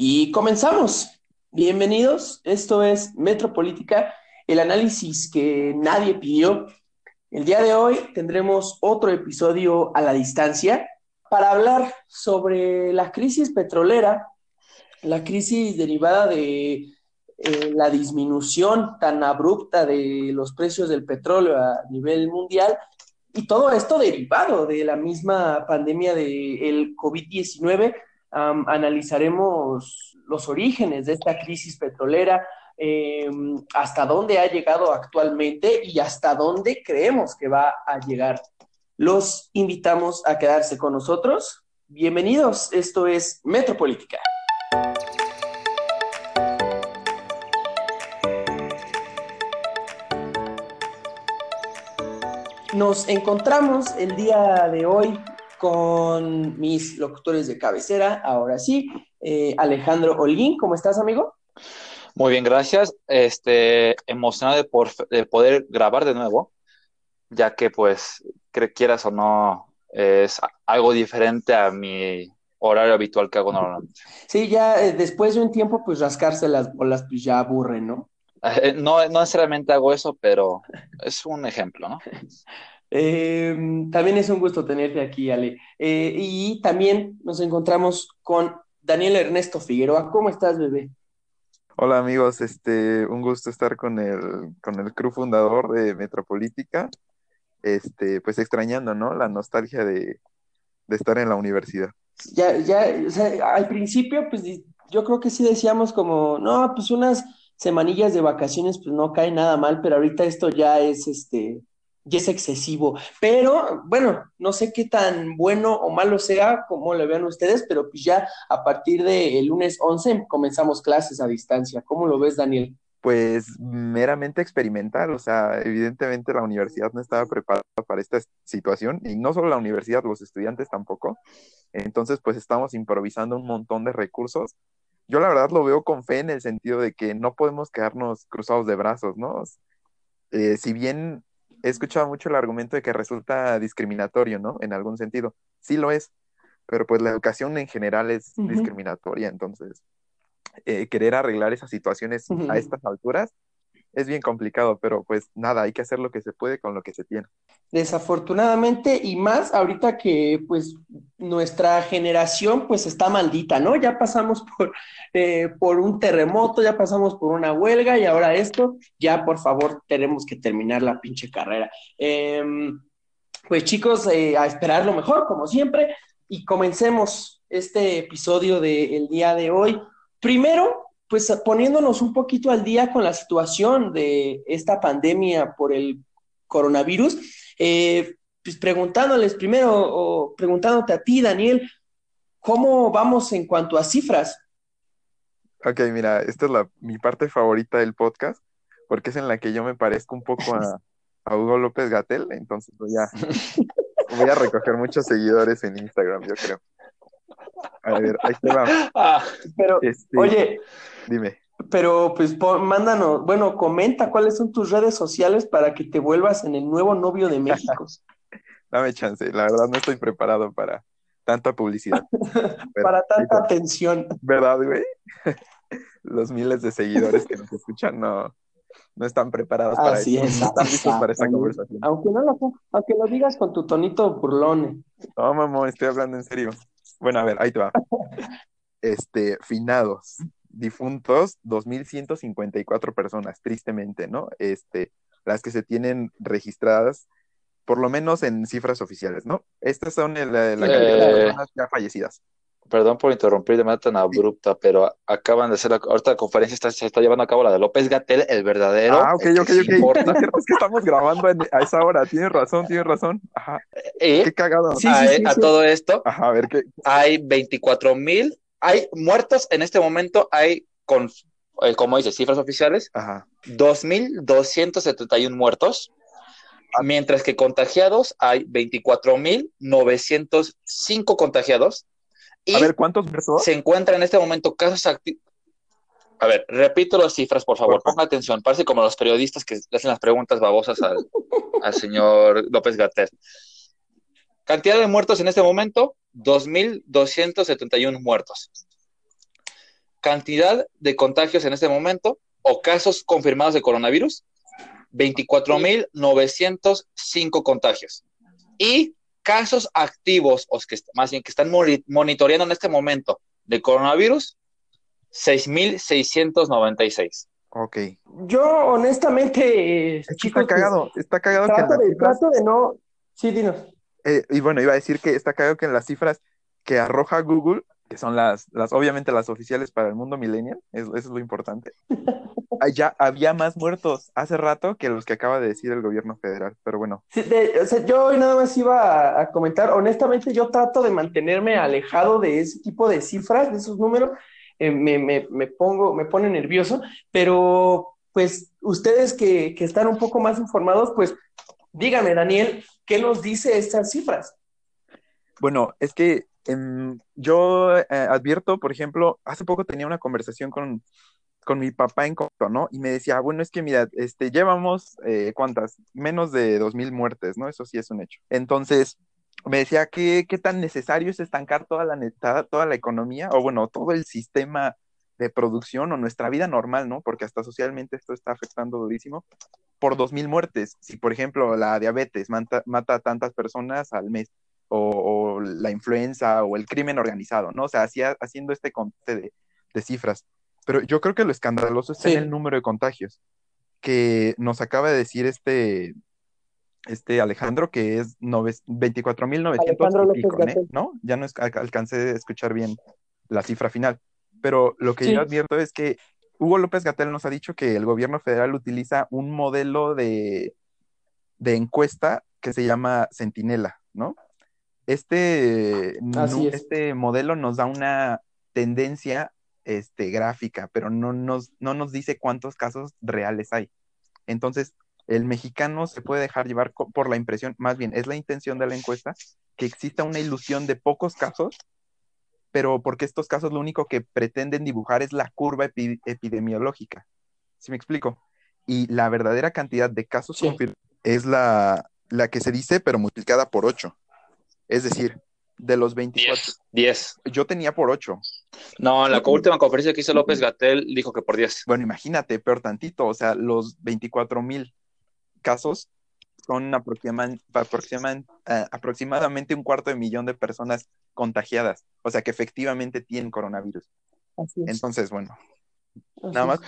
Y comenzamos. Bienvenidos. Esto es Metropolítica, el análisis que nadie pidió. El día de hoy tendremos otro episodio a la distancia para hablar sobre la crisis petrolera, la crisis derivada de eh, la disminución tan abrupta de los precios del petróleo a nivel mundial y todo esto derivado de la misma pandemia del COVID-19 analizaremos los orígenes de esta crisis petrolera, em, hasta dónde ha llegado actualmente y hasta dónde creemos que va a llegar. Los invitamos a quedarse con nosotros. Bienvenidos, esto es Metropolítica. Nos encontramos el día de hoy con mis locutores de cabecera. Ahora sí, eh, Alejandro Holguín, ¿cómo estás, amigo? Muy bien, gracias. Este, emocionado de, por, de poder grabar de nuevo, ya que, pues, que quieras o no, es algo diferente a mi horario habitual que hago normalmente. Sí, ya eh, después de un tiempo, pues rascarse las bolas, pues ya aburre, ¿no? Eh, no, no necesariamente hago eso, pero es un ejemplo, ¿no? Em, también es un gusto tenerte aquí, Ale. Eh, y también nos encontramos con Daniel Ernesto Figueroa. ¿Cómo estás, bebé? Hola amigos, este, un gusto estar con el, con el crew fundador de Metropolítica, este, pues extrañando, ¿no? La nostalgia de, de estar en la universidad. Ya, ya, o sea, al principio, pues yo creo que sí decíamos como, no, pues unas semanillas de vacaciones, pues no cae nada mal, pero ahorita esto ya es, este, y es excesivo. Pero bueno, no sé qué tan bueno o malo sea, como lo vean ustedes, pero pues ya a partir del lunes 11 comenzamos clases a distancia. ¿Cómo lo ves, Daniel? Pues meramente experimental, o sea, evidentemente la universidad no estaba preparada para esta situación y no solo la universidad, los estudiantes tampoco. Entonces, pues estamos improvisando un montón de recursos. Yo la verdad lo veo con fe en el sentido de que no podemos quedarnos cruzados de brazos, ¿no? Eh, si bien he escuchado mucho el argumento de que resulta discriminatorio, ¿no? En algún sentido. Sí lo es, pero pues la educación en general es discriminatoria, entonces eh, querer arreglar esas situaciones a estas alturas es bien complicado, pero pues nada, hay que hacer lo que se puede con lo que se tiene. Desafortunadamente, y más ahorita que pues nuestra generación pues está maldita, ¿no? Ya pasamos por, eh, por un terremoto, ya pasamos por una huelga y ahora esto, ya por favor tenemos que terminar la pinche carrera. Em, pues chicos, eh, a esperar lo mejor, como siempre, y comencemos este episodio del día de hoy. Primero, pues poniéndonos un poquito al día con la situación de esta pandemia por el coronavirus, eh, pues preguntándoles primero, o preguntándote a ti, Daniel, ¿cómo vamos en cuanto a cifras? Ok, mira, esta es la, mi parte favorita del podcast, porque es en la que yo me parezco un poco a, Hugo López Gatel, entonces voy a, voy a recoger muchos seguidores en Instagram, yo creo. A ver, ahí te va. Ah, pero, este, oye, dime. Pero pues mándanos, bueno, comenta cuáles son tus redes sociales para que te vuelvas en el nuevo novio de México. Dame chance, la verdad no estoy preparado para tanta publicidad. para tanta atención. ¿Verdad, güey? Los miles de seguidores que nos escuchan no, no están preparados para eso. no están listos para esta conversación. Aunque no lo, aunque lo digas con tu tonito burlón. No, mamá, estoy hablando en serio. Bueno, a ver, ahí te va. Este, finados, difuntos, 2.154 personas, tristemente, ¿no? Este, las que se tienen registradas, por lo menos en cifras oficiales, ¿no? Estas son la, la cantidad de eh, personas ya fallecidas. Perdón por interrumpir de manera tan abrupta, pero acaban de hacer, la, ahorita la conferencia está, se está llevando a cabo la de López Gatel, el verdadero. Ah, ok, ok, ok. Es que estamos grabando a esa hora, tienes razón, tienes razón. Ajá. Eh, qué cagado. Sí, a, sí, a todo esto, Ajá, a ver qué. Hay 24 mil, hay muertos en este momento, hay con, eh, como dice, cifras oficiales, Ajá. 2.271 muertos, mientras que contagiados hay 24.905 contagiados a ver, ¿cuántos versos? Se encuentran en este momento casos activos. A ver, repito las cifras, por favor, ponga atención. Parece como los periodistas que le hacen las preguntas babosas al, al señor López Gater. Cantidad de muertos en este momento, 2.271 muertos. cantidad de contagios en este momento o casos confirmados de coronavirus, 24.905 contagios. Y casos activos, o que más bien que están monitoreando en este momento de coronavirus, 6.696. Ok. Yo honestamente, está cagado, está cagado trato, de, trato de no... Sí, dinos. Eh, y bueno, iba a decir que está cagado que en las cifras que arroja Google, que son las, las obviamente las oficiales para el mundo millennial, eso, es lo importante. ya había más muertos hace rato que los que acaba de decir el gobierno federal, pero bueno. yo hoy nada más iba a, comentar, honestamente yo trato de mantenerme alejado de ese tipo de cifras, de esos números, eh, me, me, me, pongo, me pone nervioso, pero pues ustedes que, que están un poco más informados, pues dígame, Daniel, ¿qué nos dice estas cifras? Bueno, es que em, yo eh, advierto, por ejemplo, hace poco tenía una conversación con, con mi papá en corto, ¿no? Y me decía, bueno, es que mira, este, llevamos, eh, ¿cuántas? Menos de dos mil muertes, ¿no? Eso sí es un hecho. Entonces, me decía, ¿qué, qué tan necesario es estancar toda la, toda la economía o, bueno, todo el sistema de producción o nuestra vida normal, ¿no? Porque hasta socialmente esto está afectando durísimo por dos mil muertes. Si, por ejemplo, la diabetes mata, mata a tantas personas al mes o, la influenza o el crimen organizado, ¿no? O sea, hacía, haciendo este conte de, cifras. Pero yo creo que lo escandaloso es el número de contagios que nos acaba de decir este, este Alejandro, que es 24.900 ¿no? Ya no alcancé a escuchar bien la cifra final. Pero lo que yo advierto es que Hugo López Gatel nos ha dicho que el gobierno federal utiliza un modelo de, de encuesta que se llama Centinela, ¿no? Este, este modelo nos da una tendencia este, gráfica, pero no nos, no nos dice cuántos casos reales hay. Entonces, el mexicano se puede dejar llevar por la impresión, más bien es la intención de la encuesta, que exista una ilusión de pocos casos, pero porque estos casos lo único que pretenden dibujar es la curva epidemiológica. ¿Sí me explico? Y la verdadera cantidad de casos confirmados es la, la que se dice, pero multiplicada por 8. Es decir, de los 24. 10. Yo tenía por 8. No, en la última conferencia que hizo López Gatel dijo que por 10. Bueno, imagínate, peor tantito. O sea, los 24 mil casos son eh, aproximadamente un cuarto de millón de personas contagiadas. O sea, que efectivamente tienen coronavirus. Entonces, bueno, nada más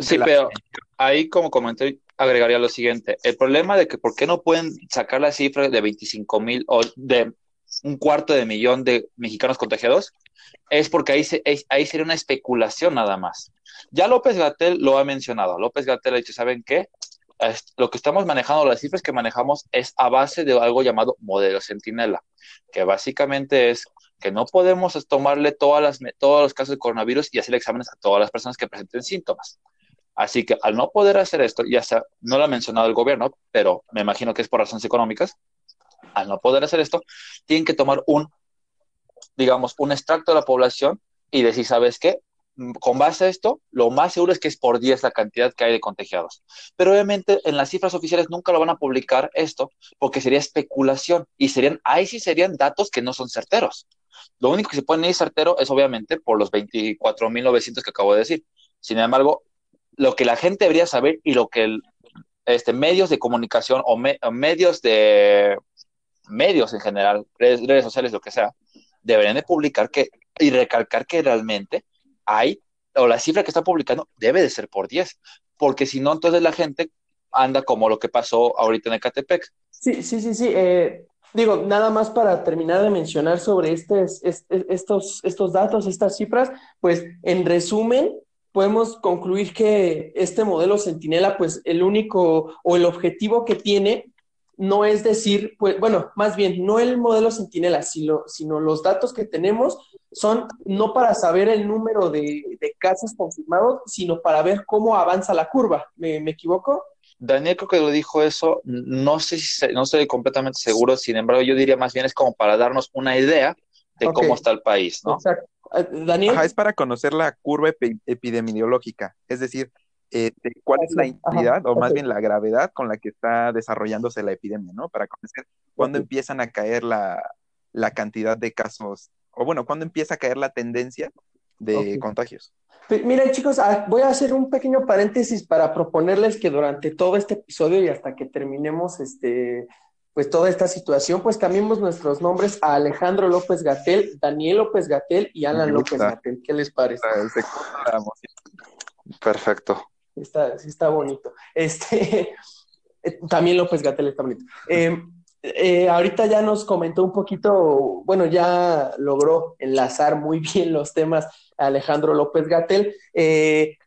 Sí, pero ahí como comenté, agregaría lo siguiente. El problema de que por qué no pueden sacar la cifra de 25 mil o de un cuarto de millón de mexicanos contagiados es porque ahí, ahí sería una especulación nada más. Ya López Gatel lo ha mencionado. López Gatel ha dicho, ¿saben qué? lo que estamos manejando, las cifras que manejamos es a base de algo llamado modelo centinela, que básicamente es que no podemos tomarle todas las, todos los casos de coronavirus y hacer exámenes a todas las personas que presenten síntomas. Así que al no poder hacer esto, ya sea, no lo ha mencionado el gobierno, pero me imagino que es por razones económicas, al no poder hacer esto, tienen que tomar un, digamos, un extracto de la población y decir, ¿sabes qué? Con base a esto, lo más seguro es que es por 10 la cantidad que hay de contagiados. Pero obviamente en las cifras oficiales nunca lo van a publicar esto porque sería especulación y serían, ahí sí serían datos que no son certeros. Lo único que se puede ir certero es obviamente por los 24.900 que acabo de decir. Sin embargo, lo que la gente debería saber y lo que este, medios de comunicación o, medios de medios en general, redes, sociales, lo que sea, deberían de publicar que y recalcar que realmente hay, o la cifra que está publicando debe de ser por 10, porque si no, entonces la gente anda como lo que pasó ahorita en Ecatepec. Sí, sí, sí, sí. Eh, digo, nada más para terminar de mencionar sobre este, estos, estos datos, estas cifras, pues en resumen, podemos concluir que este modelo Centinela, pues el único o el objetivo que tiene no es decir, pues bueno, más bien, no el modelo Centinela, sino, sino los datos que tenemos son no para saber el número de, casos confirmados, sino para ver cómo avanza la curva. ¿Me, equivoco? Daniel creo que lo dijo eso, no sé si no estoy completamente seguro, sin embargo yo diría más bien es como para darnos una idea de cómo está el país, ¿no? Exacto. Eh, Daniel. es para conocer la curva epidemiológica, es decir, eh, cuál es la intensidad o más bien la gravedad con la que está desarrollándose la epidemia, ¿no? Para conocer cuándo empiezan a caer la, cantidad de casos, o bueno, cuándo empieza a caer la tendencia de contagios. Miren chicos, ah, voy a hacer un pequeño paréntesis para proponerles que durante todo este episodio y hasta que terminemos este, pues toda esta situación, pues cambiemos nuestros nombres a Alejandro López Gatel, Daniel López Gatel y Alan López Gatel. ¿Qué les parece? Perfecto. Está, sí está bonito. Este, también López Gatel está bonito. Eh, eh, ahorita ya nos comentó un poquito, bueno, ya logró enlazar muy bien los temas Alejandro López Gatel. Eh,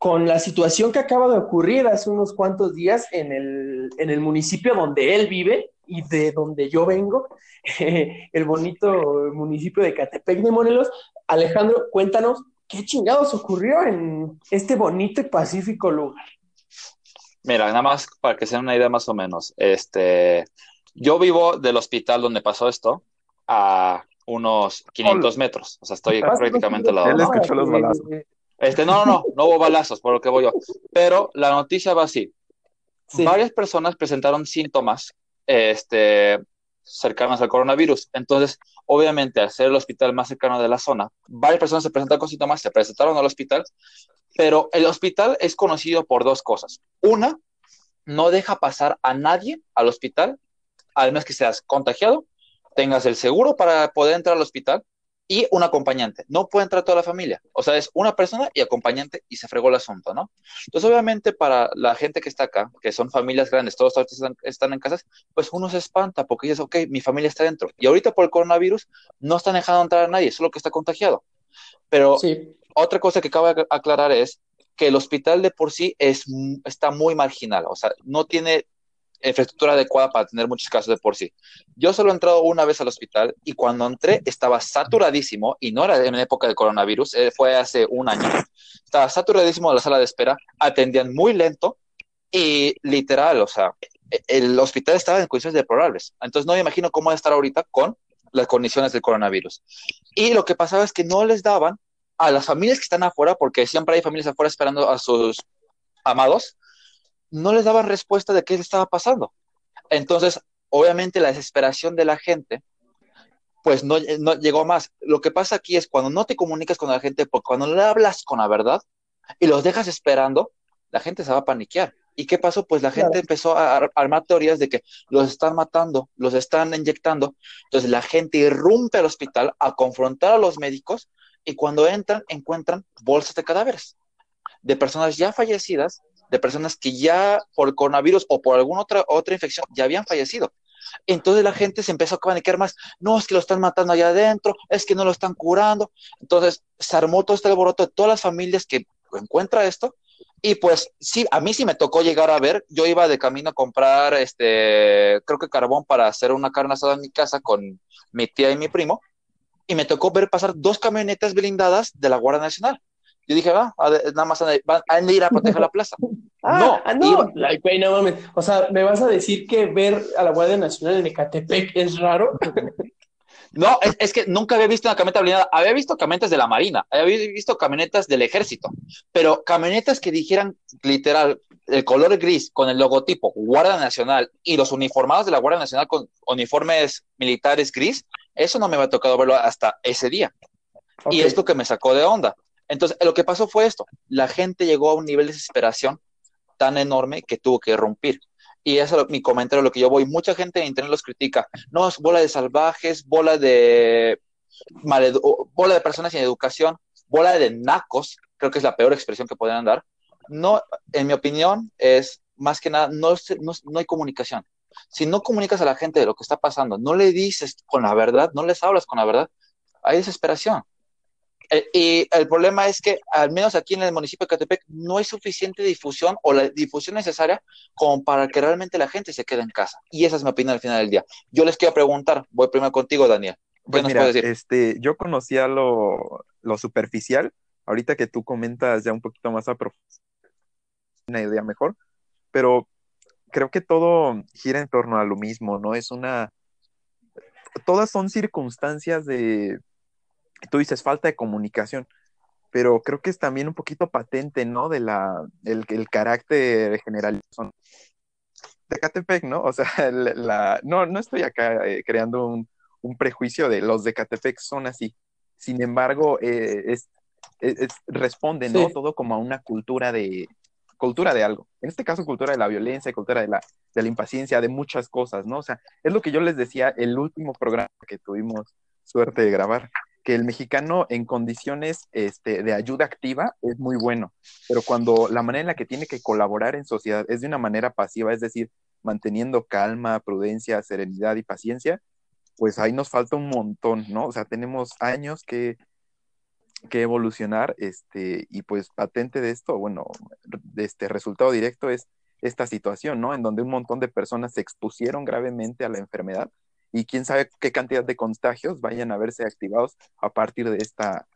con la situación que acaba de ocurrir hace unos cuantos días en el, en el municipio donde él vive y de donde yo vengo, el bonito municipio de Catepec de Morelos. Alejandro, cuéntanos qué chingados ocurrió en este bonito y pacífico lugar. Mira, nada más para que sea una idea más o menos. Este, yo vivo del hospital donde pasó esto a unos 500 metros. O sea, estoy prácticamente al lado. Él escuchó los balazos. Este, no, no, no, no hubo balazos, por lo que voy yo. Pero la noticia va así. Varias personas presentaron síntomas este, cercanos al coronavirus. Entonces, obviamente, al ser el hospital más cercano de la zona, varias personas se presentaron con síntomas, se presentaron al hospital, pero el hospital es conocido por dos cosas. Una, no deja pasar a nadie al hospital además que seas contagiado, tengas el seguro para poder entrar al hospital y un acompañante. No puede entrar toda la familia. O sea, es una persona y acompañante y se fregó el asunto, ¿no? Entonces, obviamente, para la gente que está acá, que son familias grandes, todos están, están en casas, pues uno se espanta porque dices, ok, mi familia está dentro. Y ahorita por el coronavirus no están dejando entrar a nadie, solo que está contagiado. Pero otra cosa que cabe aclarar es que el hospital de por sí es, está muy marginal, o sea, no tiene infraestructura adecuada para tener muchos casos de por sí. Yo solo he entrado una vez al hospital y cuando entré estaba saturadísimo y no era en época de coronavirus, eh, fue hace un año. Estaba saturadísimo la sala de espera, atendían muy lento y literal, o sea, el hospital estaba en condiciones deplorables. Entonces no me imagino cómo estar ahorita con las condiciones del coronavirus. Y lo que pasaba es que no les daban a las familias que están afuera, porque siempre hay familias afuera esperando a sus amados, no les daban respuesta de qué le estaba pasando. Entonces, obviamente la desesperación de la gente, pues no, no llegó más. Lo que pasa aquí es cuando no te comunicas con la gente, porque cuando le hablas con la verdad y los dejas esperando, la gente se va a paniquear. ¿Y qué pasó? Pues la gente empezó a armar teorías de que los están matando, los están inyectando. Entonces la gente irrumpe al hospital a confrontar a los médicos y cuando entran encuentran bolsas de cadáveres de personas ya fallecidas de personas que ya por coronavirus o por alguna otra, otra infección ya habían fallecido. Entonces la gente se empezó a paniquear más, no, es que lo están matando allá adentro, es que no lo están curando. Entonces se armó todo este alboroto de todas las familias que encuentra esto. Y pues sí, a mí sí me tocó llegar a ver, yo iba de camino a comprar, este, creo que carbón para hacer una carne asada en mi casa con mi tía y mi primo, y me tocó ver pasar dos camionetas blindadas de la Guardia Nacional. Yo dije, va, nada más van a ir a proteger la plaza. Ah, no, no, no mames. O sea, ¿me vas a decir que ver a la Guardia Nacional en Ecatepec es raro? No, es, que nunca había visto una camioneta blindada. Había visto camionetas de la Marina, había visto camionetas del Ejército, pero camionetas que dijeran literal el color gris con el logotipo Guardia Nacional y los uniformados de la Guardia Nacional con uniformes militares gris, eso no me había tocado verlo hasta ese día. Y esto que me sacó de onda. Entonces, lo que pasó fue esto, la gente llegó a un nivel de desesperación tan enorme que tuvo que romper. Y eso es mi comentario, lo que yo voy. Mucha gente en internet los critica. No, es bola de salvajes, bola de, bola de personas sin educación, bola de nacos, creo que es la peor expresión que podrían dar. No, en mi opinión, es más que nada, no, no, no hay comunicación. Si no comunicas a la gente de lo que está pasando, no le dices con la verdad, no les hablas con la verdad, hay desesperación. Eh, y el problema es que, al menos aquí en el municipio de Catepec, no hay suficiente difusión o la difusión necesaria como para que realmente la gente se quede en casa. Y esa es mi opinión al final del día. Yo les quiero preguntar, voy primero contigo, Daniel. Pues mira, Este, yo conocía lo, lo superficial, ahorita que tú comentas ya un poquito más a una idea mejor, pero creo que todo gira en torno a lo mismo, ¿no? Es una... Todas son circunstancias de tú dices falta de comunicación, pero creo que es también un poquito patente, ¿no? De la, el, el carácter general de Catepec, ¿no? O sea, la, no, no estoy acá eh, creando un, un, prejuicio de los de Catepec son así. Sin embargo, eh, es, responde, ¿no? Todo como a una cultura de, cultura de algo. En este caso, cultura de la violencia, cultura de la, de la impaciencia, de muchas cosas, ¿no? O sea, es lo que yo les decía el último programa que tuvimos suerte de grabar, que el mexicano en condiciones este, de ayuda activa es muy bueno, pero cuando la manera en la que tiene que colaborar en sociedad es de una manera pasiva, es decir, manteniendo calma, prudencia, serenidad y paciencia, pues ahí nos falta un montón, ¿no? O sea, tenemos años que, que evolucionar, este, y pues patente de esto, bueno, de este resultado directo es esta situación, ¿no? En donde un montón de personas se expusieron gravemente a la enfermedad y quién sabe qué cantidad de contagios vayan a verse activados a partir de esta,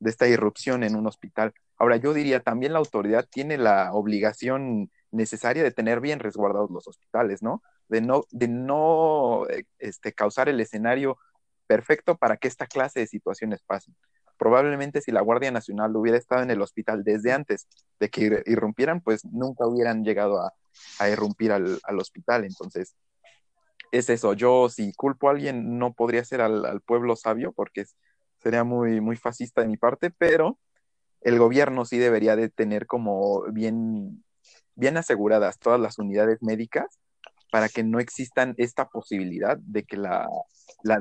de esta irrupción en un hospital. Ahora, yo diría, también la autoridad tiene la obligación necesaria de tener bien resguardados los hospitales, ¿no? De no, de no eh, este, causar el escenario perfecto para que esta clase de situaciones pasen. Probablemente si la Guardia Nacional hubiera estado en el hospital desde antes de que irrumpieran, pues nunca hubieran llegado a, a irrumpir al, al hospital. Entonces, es eso, yo si culpo a alguien no podría ser al, pueblo sabio porque sería muy, muy fascista de mi parte, pero el gobierno sí debería de tener como bien, bien aseguradas todas las unidades médicas para que no existan esta posibilidad de que la, la,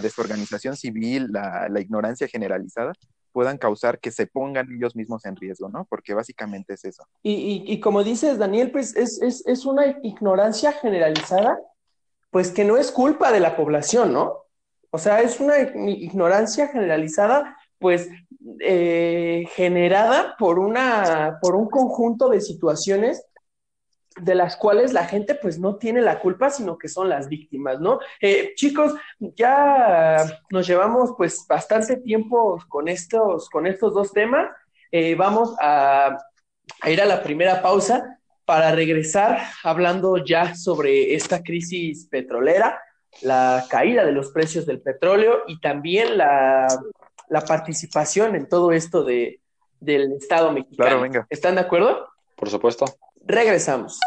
desorganización civil, la, ignorancia generalizada puedan causar que se pongan ellos mismos en riesgo, ¿no? Porque básicamente es eso. Y, como dices, Daniel, pues es, es una ignorancia generalizada pues que no es culpa de la población, ¿no? O sea, es una ignorancia generalizada, pues eh, generada por, una, por un conjunto de situaciones de las cuales la gente pues no tiene la culpa, sino que son las víctimas, ¿no? Eh, chicos, ya nos llevamos pues bastante tiempo con estos, con estos dos temas. Eh, vamos a, a, ir a la primera pausa para regresar hablando ya sobre esta crisis petrolera, la caída de los precios del petróleo y también la, participación en todo esto de, del Estado mexicano. Claro, venga. ¿Están de acuerdo? Por supuesto. Regresamos.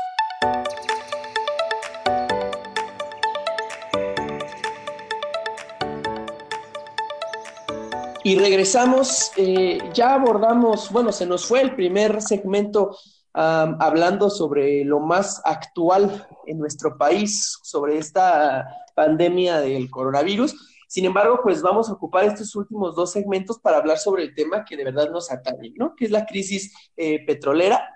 Y regresamos, eh, ya abordamos, bueno, se nos fue el primer segmento hablando sobre lo más actual en nuestro país, sobre esta pandemia del coronavirus. Sin embargo, pues vamos a ocupar estos últimos dos segmentos para hablar sobre el tema que de verdad nos atañe, ¿no? Que es la crisis eh, petrolera.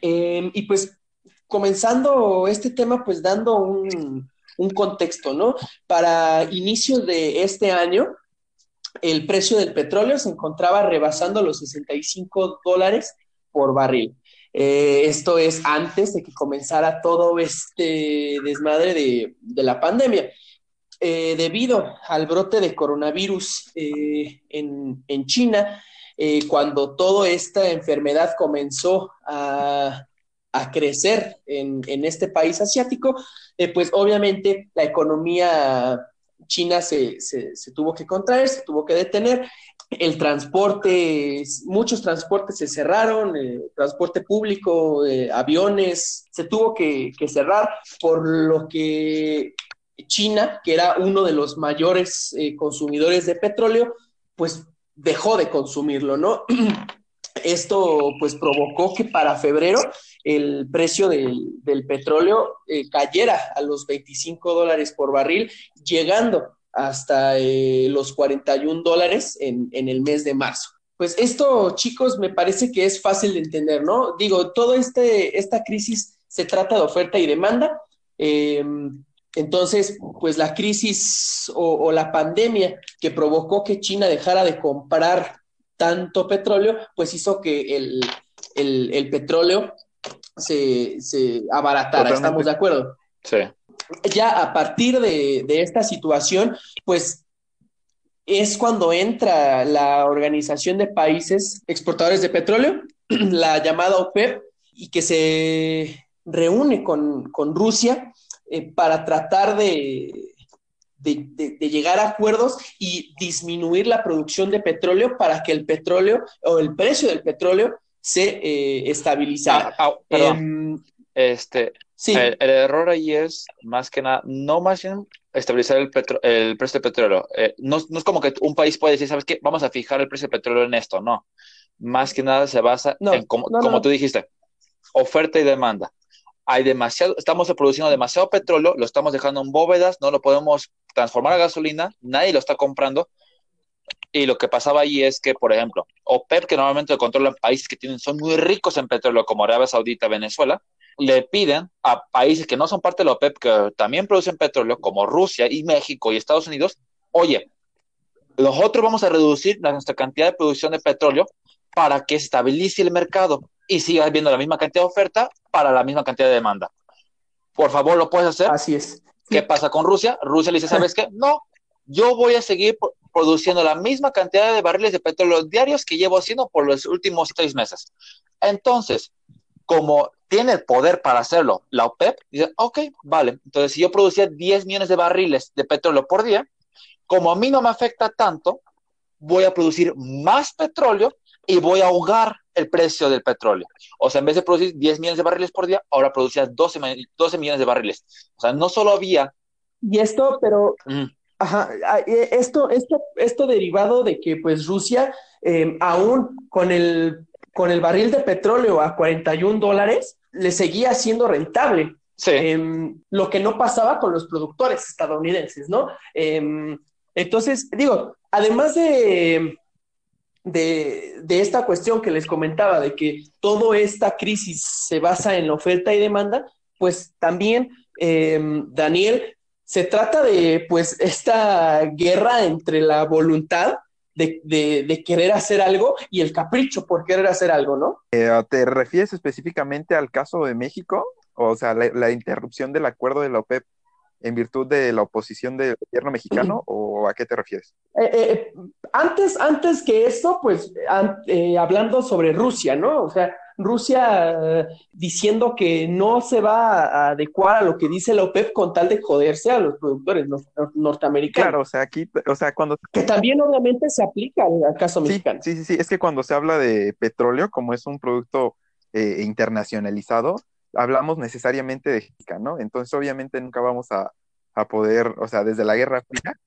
Em, y pues comenzando este tema, pues dando un, un contexto, ¿no? Para inicios de este año, el precio del petróleo se encontraba rebasando los 65 dólares por barril. Eh, esto es antes de que comenzara todo este desmadre de, la pandemia. Eh, debido al brote de coronavirus eh, en, China, cuando toda esta enfermedad comenzó a, crecer en, este país asiático, pues obviamente la economía China se, se, tuvo que contraer, se tuvo que detener. El transporte, muchos transportes se cerraron, el transporte público, eh, aviones, se tuvo que, cerrar, por lo que China, que era uno de los mayores eh, consumidores de petróleo, pues dejó de consumirlo, ¿no? Esto pues provocó que para febrero el precio del, petróleo eh, cayera a los 25 dólares por barril, llegando hasta eh, los 41 dólares en, el mes de marzo. Pues esto, chicos, me parece que es fácil de entender, ¿no? Digo, toda este, esta crisis se trata de oferta y demanda. Em, entonces, pues la crisis o, la pandemia que provocó que China dejara de comprar tanto petróleo, pues hizo que el, petróleo se, se abaratara. ¿Estamos de acuerdo? Sí. Ya a partir de, esta situación, pues es cuando entra la Organización de Países Exportadores de Petróleo, la llamada OPEP, y que se reúne con, Rusia eh, para tratar de, de, llegar a acuerdos y disminuir la producción de petróleo para que el petróleo o el precio del petróleo se eh, estabilizara. Ah, ah, perdón. Em, este, Sí. El, error ahí es, más que nada, no más bien estabilizar el, el precio del petróleo. Eh, no, no, es como que un país puede decir, ¿sabes qué? Vamos a fijar el precio del petróleo en esto. No. Más que nada se basa en, como, como tú dijiste, oferta y demanda. Hay demasiado, estamos produciendo demasiado petróleo, lo estamos dejando en bóvedas, no lo podemos transformar a gasolina, nadie lo está comprando. Y lo que pasaba ahí es que, por ejemplo, OPEP, que normalmente controlan países que tienen, son muy ricos en petróleo, como Arabia Saudita, Venezuela, le piden a países que no son parte de la OPEP, que también producen petróleo, como Rusia y México y Estados Unidos, oye, nosotros vamos a reducir nuestra cantidad de producción de petróleo para que se estabilice el mercado y siga habiendo la misma cantidad de oferta para la misma cantidad de demanda. Por favor, ¿lo puedes hacer? Así es. ¿Qué pasa con Rusia? Rusia le dice, ¿sabes qué? No, yo voy a seguir produciendo la misma cantidad de barriles de petróleo diarios que llevo haciendo por los últimos seis meses. Entonces, como tiene el poder para hacerlo, la OPEP dice, ok, vale, entonces si yo producía 10 millones de barriles de petróleo por día, como a mí no me afecta tanto, voy a producir más petróleo y voy a ahogar el precio del petróleo. O sea, en vez de producir 10 millones de barriles por día, ahora producía 12, 12 millones de barriles. O sea, no solo había... Y esto, pero... Ajá, eh, esto, esto, esto derivado de que pues Rusia, eh, aún con el con el barril de petróleo a 41 dólares, le seguía siendo rentable. Em, lo que no pasaba con los productores estadounidenses, ¿no? Em, entonces, digo, además de, de, esta cuestión que les comentaba, de que toda esta crisis se basa en la oferta y demanda, pues también, em, Daniel, se trata de, pues, esta guerra entre la voluntad de, querer hacer algo y el capricho por querer hacer algo, ¿no? Eh, ¿Te refieres específicamente al caso de México? O sea, la, interrupción del acuerdo de la OPEP en virtud de la oposición del gobierno mexicano o a qué te refieres? Eh, eh, antes, antes que eso, pues hablando sobre Rusia, ¿no? O sea, Rusia eh, diciendo que no se va a adecuar a lo que dice la OPEP con tal de joderse a los productores norteamericanos. Claro, o sea, aquí, o sea, cuando... Que también obviamente se aplica al caso mexicano. Sí, sí, sí, es que cuando se habla de petróleo, como es un producto eh, internacionalizado, hablamos necesariamente de ¿no? Entonces, obviamente nunca vamos a, a poder, o sea, desde la Guerra Fría,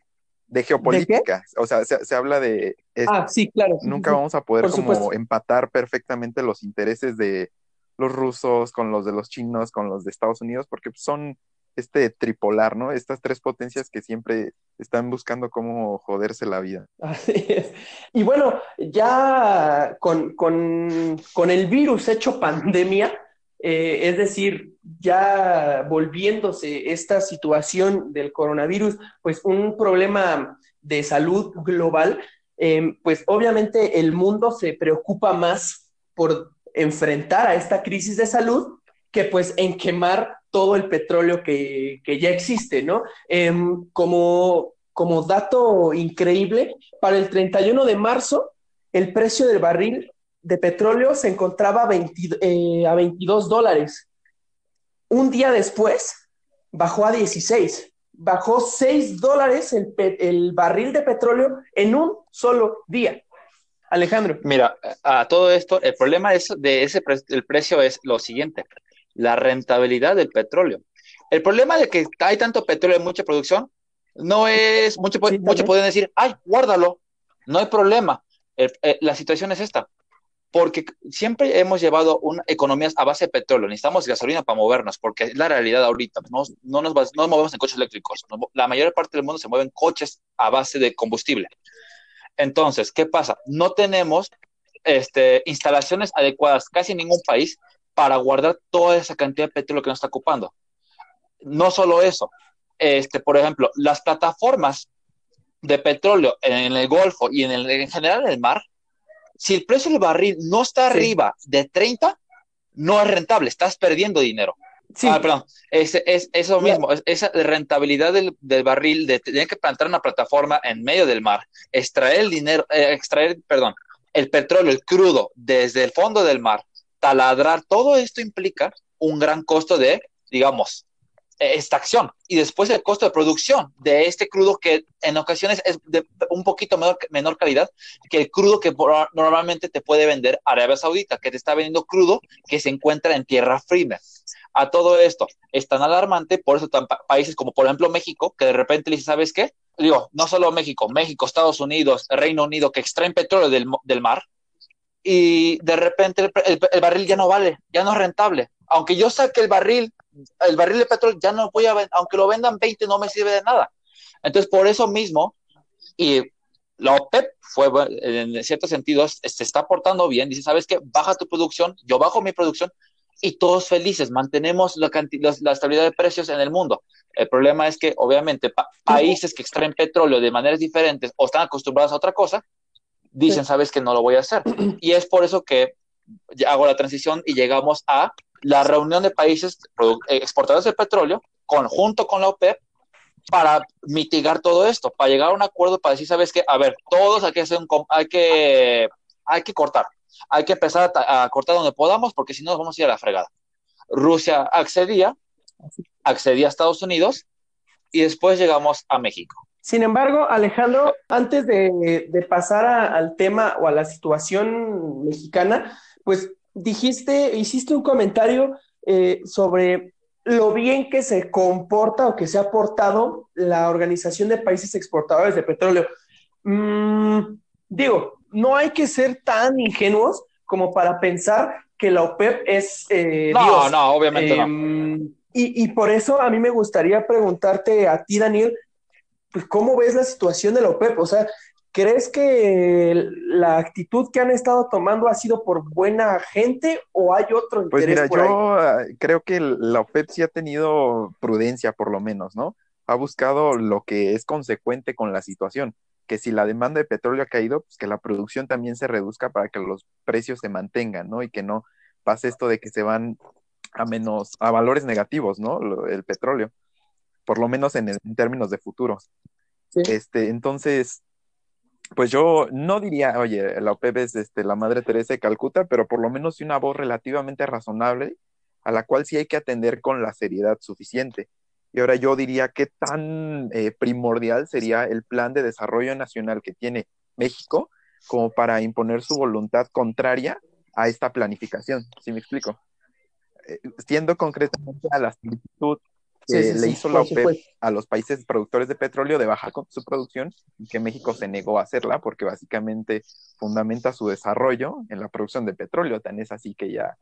de geopolítica. o sea, se, habla de... ah, sí, claro. Nunca vamos a poder como empatar perfectamente los intereses de los rusos con los de los chinos, con los de Estados Unidos, porque son este tripolar, ¿no? Estas tres potencias que siempre están buscando cómo joderse la vida. Y bueno, ya con, con el virus hecho pandemia, eh, es decir, ya volviéndose esta situación del coronavirus, pues un problema de salud global, eh, pues obviamente el mundo se preocupa más por enfrentar a esta crisis de salud que pues en quemar todo el petróleo que, ya existe, ¿no? Em, como, como dato increíble, para el 31 de marzo, el precio del barril de petróleo se encontraba eh, a 22 dólares. Un día después bajó a 16. Bajó 6 dólares el, barril de petróleo en un solo día. Alejandro. Mira, a todo esto, el problema es de ese el precio es lo siguiente, la rentabilidad del petróleo. El problema de que hay tanto petróleo en mucha producción no es, muchos mucho pueden decir, ay, guárdalo, no hay problema. Eh, la situación es esta porque siempre hemos llevado una, economías a base de petróleo, necesitamos gasolina para movernos, porque es la realidad ahorita, no, no, nos, no movemos en coches eléctricos, la mayor parte del mundo se mueve en coches a base de combustible. Entonces, ¿qué pasa? No tenemos este, instalaciones adecuadas casi en ningún país para guardar toda esa cantidad de petróleo que nos está ocupando. No solo eso, este, por ejemplo, las plataformas de petróleo en el Golfo y en, el, en general en el mar si el precio del barril no está arriba de 30, no es rentable, estás perdiendo dinero. Sí. Ah, perdón, es, es eso mismo, esa rentabilidad del, barril, de tener que plantar una plataforma en medio del mar, extraer el dinero, eh, extraer, perdón, el petróleo, el crudo desde el fondo del mar, taladrar, todo esto implica un gran costo de, digamos, esta acción y después el costo de producción de este crudo que en ocasiones es de un poquito menor, menor calidad que el crudo que normalmente te puede vender Arabia Saudita, que te está vendiendo crudo que se encuentra en tierra firme. a todo esto es tan alarmante, por eso tan países como por ejemplo México, que de repente le dice, ¿sabes qué? Digo, no solo México, México, Estados Unidos, Reino Unido, que extraen petróleo del, del mar, y de repente el, el, barril ya no vale, ya no es rentable. Aunque yo saque el barril, el barril de petróleo ya no voy a vender, aunque lo vendan 20 no me sirve de nada. Entonces, por eso mismo, y la OPEP fue, en ciertos sentidos, se está aportando bien, dice, ¿sabes qué? Baja tu producción, yo bajo mi producción y todos felices, mantenemos la, la estabilidad de precios en el mundo. El problema es que, obviamente, pa países que extraen petróleo de maneras diferentes o están acostumbrados a otra cosa, dicen, sabes que no lo voy a hacer. Y es por eso que hago la transición y llegamos a la reunión de países eh, exportadores de petróleo, conjunto con la OPEP, para mitigar todo esto, para llegar a un acuerdo, para decir, sabes que, a ver, todos hay que, hacer un, hay que, hay que cortar, hay que empezar a, cortar donde podamos, porque si no nos vamos a ir a la fregada. Rusia accedía, accedía a Estados Unidos, y después llegamos a México. Sin embargo, Alejandro, antes de, de pasar a, al tema o a la situación mexicana, pues dijiste, hiciste un comentario eh, sobre lo bien que se comporta o que se ha portado la Organización de Países Exportadores de Petróleo. Mm, digo, no hay que ser tan ingenuos como para pensar que la OPEP es eh, no, Dios. no, obviamente eh, no. Y, y, por eso a mí me gustaría preguntarte a ti, Daniel, pues, ¿cómo ves la situación de la OPEP? O sea, ¿crees que la actitud que han estado tomando ha sido por buena gente o hay otro interés Pues mira, por yo ahí? uh, creo que la OPEP sí ha tenido prudencia, por lo menos, ¿no? Ha buscado lo que es consecuente con la situación, que si la demanda de petróleo ha caído, pues que la producción también se reduzca para que los precios se mantengan, ¿no? Y que no pase esto de que se van a menos, a valores negativos, ¿no? El petróleo por lo menos en, el, en términos de futuro. Sí. Este, entonces, pues yo no diría, oye, la OPEP es este, la Madre Teresa de Calcuta, pero por lo menos una voz relativamente razonable a la cual sí hay que atender con la seriedad suficiente. Y ahora yo diría qué tan eh, primordial sería el plan de desarrollo nacional que tiene México como para imponer su voluntad contraria a esta planificación. ¿Sí me explico? Eh, siendo concretamente a la solicitud que sí, sí, le hizo la OPEP a los países productores de petróleo de bajar con su producción y que México se negó a hacerla porque básicamente fundamenta su desarrollo en la producción de petróleo. Tan es así que ya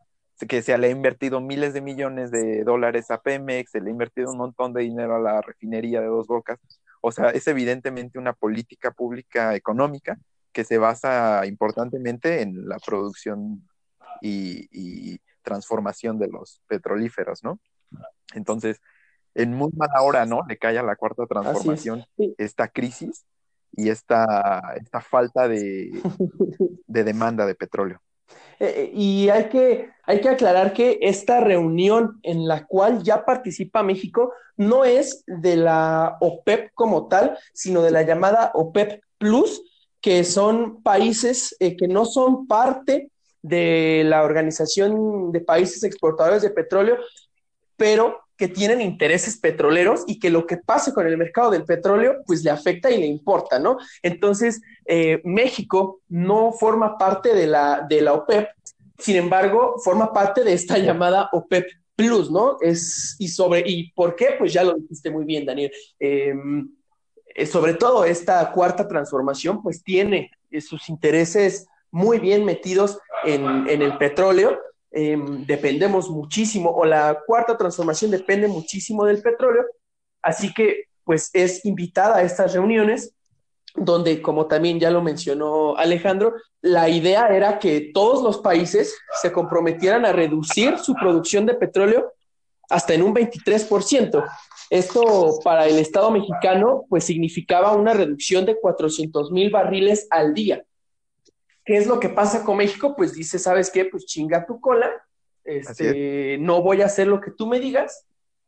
que se le ha invertido miles de millones de dólares a Pemex, se le ha invertido un montón de dinero a la refinería de Dos Bocas. O sea, es evidentemente una política pública económica que se basa importantemente en la producción y, y transformación de los petrolíferos, ¿no? Entonces, en muy mala hora, ¿no? Le cae a la cuarta transformación esta crisis y esta, esta falta de, de, demanda de petróleo. Eh, y hay que, hay que aclarar que esta reunión en la cual ya participa México no es de la OPEP como tal, sino de la llamada OPEP Plus, que son países eh, que no son parte de la Organización de Países Exportadores de Petróleo, pero que tienen intereses petroleros y que lo que pase con el mercado del petróleo pues le afecta y le importa, ¿no? Entonces, eh, México no forma parte de la, de la OPEP, sin embargo, forma parte de esta llamada OPEP Plus, ¿no? Es, y sobre, ¿y por qué? Pues ya lo dijiste muy bien, Daniel. Eh, sobre todo esta cuarta transformación pues tiene sus intereses muy bien metidos en, en el petróleo, eh, dependemos muchísimo, o la cuarta transformación depende muchísimo del petróleo, así que pues es invitada a estas reuniones donde, como también ya lo mencionó Alejandro, la idea era que todos los países se comprometieran a reducir su producción de petróleo hasta en un 23%. Esto para el Estado mexicano pues significaba una reducción de 400 mil barriles al día. ¿Qué es lo que pasa con México? Pues dice, ¿sabes qué? Pues chinga tu cola, este, no voy a hacer lo que tú me digas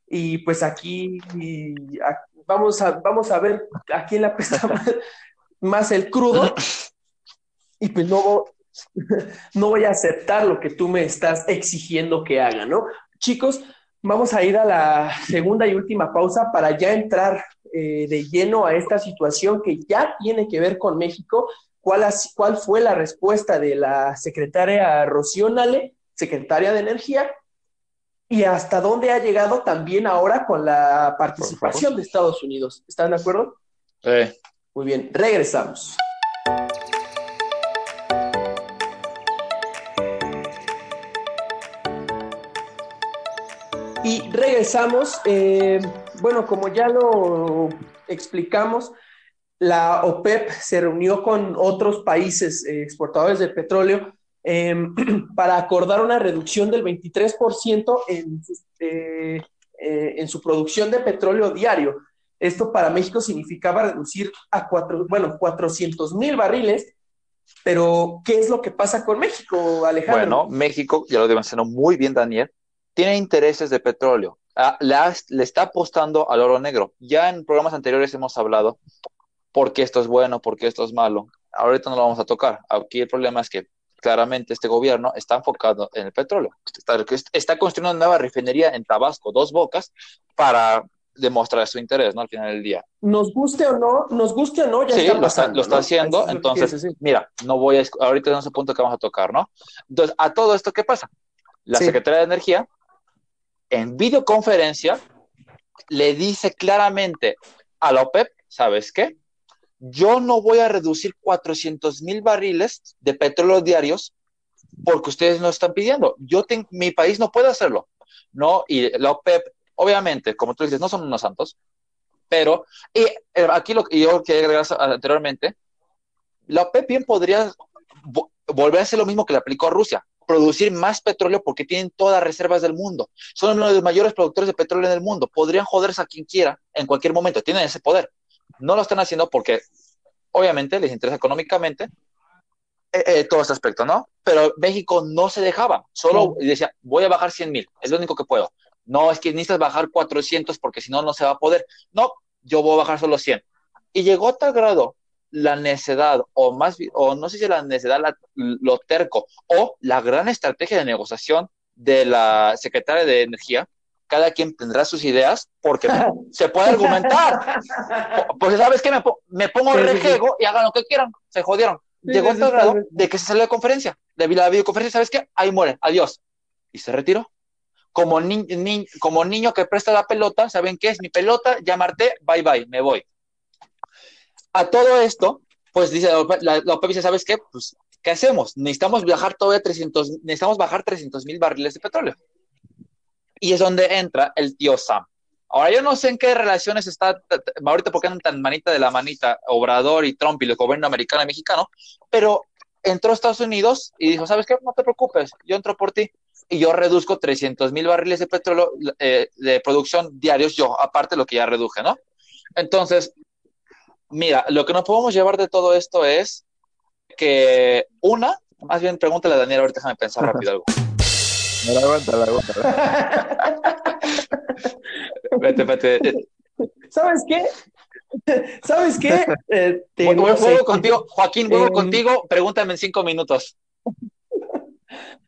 y pues aquí y, a, vamos, a, vamos a ver a quién le apesta más, más el crudo y pues no, no voy a aceptar lo que tú me estás exigiendo que haga, ¿no? Chicos, vamos a ir a la segunda y última pausa para ya entrar eh, de lleno a esta situación que ya tiene que ver con México ¿Cuál, ¿Cuál, fue la respuesta de la secretaria Rocío Nale, secretaria de Energía, y hasta dónde ha llegado también ahora con la participación de Estados Unidos. ¿Están de acuerdo? Sí. Muy bien, regresamos. Y regresamos, eh, bueno, como ya lo explicamos, la OPEP se reunió con otros países eh, exportadores de petróleo em, para acordar una reducción del 23% en, eh, en su producción de petróleo diario. Esto para México significaba reducir a cuatro, bueno, 400 mil barriles, pero ¿qué es lo que pasa con México, Alejandro? Bueno, México, ya lo mencionó muy bien Daniel, tiene intereses de petróleo, ah, le, está apostando al oro negro. Ya en programas anteriores hemos hablado por qué esto es bueno, por qué esto es malo. Ahorita no lo vamos a tocar. Aquí el problema es que claramente este gobierno está enfocado en el petróleo. Está, construyendo una nueva refinería en Tabasco, dos bocas, para demostrar su interés, ¿no? Al final del día. Nos guste o no, nos guste o no, ya sí, está lo está, lo está haciendo. Entonces, mira, no voy a, ahorita no es el punto que vamos a tocar, ¿no? Entonces, a todo esto, ¿qué pasa? La Secretaría de Energía en videoconferencia le dice claramente a la OPEP, ¿sabes qué? Yo no voy a reducir 400 mil barriles de petróleo diarios porque ustedes no están pidiendo. Yo mi país no puede hacerlo. No, y la OPEP, obviamente, como tú dices, no son unos santos, pero y, eh, aquí lo que yo quería agregar anteriormente, la OPEP bien podría volver a hacer lo mismo que le aplicó a Rusia producir más petróleo porque tienen todas las reservas del mundo. Son uno de los mayores productores de petróleo en el mundo. Podrían joderse a quien quiera en cualquier momento. Tienen ese poder. No lo están haciendo porque obviamente les interesa económicamente eh, eh, todo este aspecto, ¿no? Pero México no se dejaba. Solo decía, voy a bajar 100 mil. Es lo único que puedo. No, es que necesitas bajar 400 porque si no, no se va a poder. No, yo voy a bajar solo 100. Y llegó a tal grado la necedad, o más o no sé si la necedad, lo terco, o la gran estrategia de negociación de la secretaria de Energía, cada quien tendrá sus ideas porque se puede argumentar. Pues sabes que me, pongo rejego y hagan lo que quieran, se jodieron. Llegó a tal grado de que se salió de conferencia, de la videoconferencia, ¿sabes qué? Ahí muere, adiós. Y se retiró. Como, como niño que presta la pelota, ¿saben qué es mi pelota? Ya bye bye, me voy. A todo esto, pues dice la, OPEP dice, ¿sabes qué? Pues, ¿qué hacemos? Necesitamos bajar todavía 300, necesitamos bajar 300 mil barriles de petróleo. Y es donde entra el tío Sam. Ahora, yo no sé en qué relaciones está, ahorita porque andan tan manita de la manita Obrador y Trump y el gobierno americano y mexicano, pero entró a Estados Unidos y dijo, ¿sabes qué? No te preocupes, yo entro por ti y yo reduzco 300 mil barriles de petróleo eh, de producción diarios, yo, aparte de lo que ya reduje, ¿no? Entonces, Mira, lo que nos podemos llevar de todo esto es que una, más bien pregúntale a Daniel, ahorita déjame pensar rápido algo. No aguanta, la aguanta. vete, vete. ¿Sabes qué? ¿Sabes qué? Eh, vuelvo contigo, Joaquín, vuelvo em, contigo, pregúntame en cinco minutos.